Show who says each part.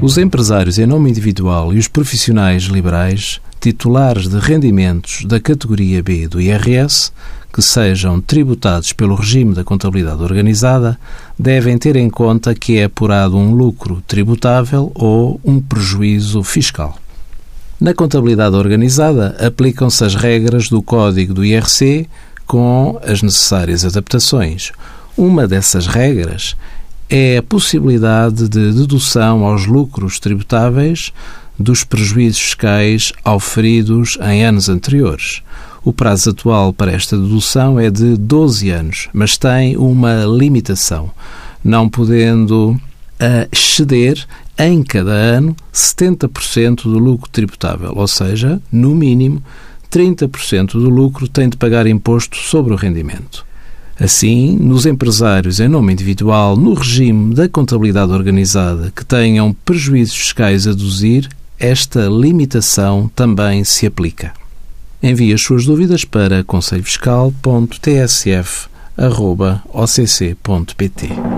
Speaker 1: Os empresários em nome individual e os profissionais liberais, titulares de rendimentos da categoria B do IRS, que sejam tributados pelo regime da contabilidade organizada, devem ter em conta que é apurado um lucro tributável ou um prejuízo fiscal. Na contabilidade organizada, aplicam-se as regras do Código do IRC com as necessárias adaptações. Uma dessas regras é a possibilidade de dedução aos lucros tributáveis dos prejuízos fiscais auferidos em anos anteriores. O prazo atual para esta dedução é de 12 anos, mas tem uma limitação, não podendo exceder em cada ano 70% do lucro tributável, ou seja, no mínimo 30% do lucro tem de pagar imposto sobre o rendimento. Assim, nos empresários em nome individual, no regime da contabilidade organizada que tenham prejuízos fiscais a deduzir, esta limitação também se aplica. Envie as suas dúvidas para conselhofiscal.tsf.occ.pt.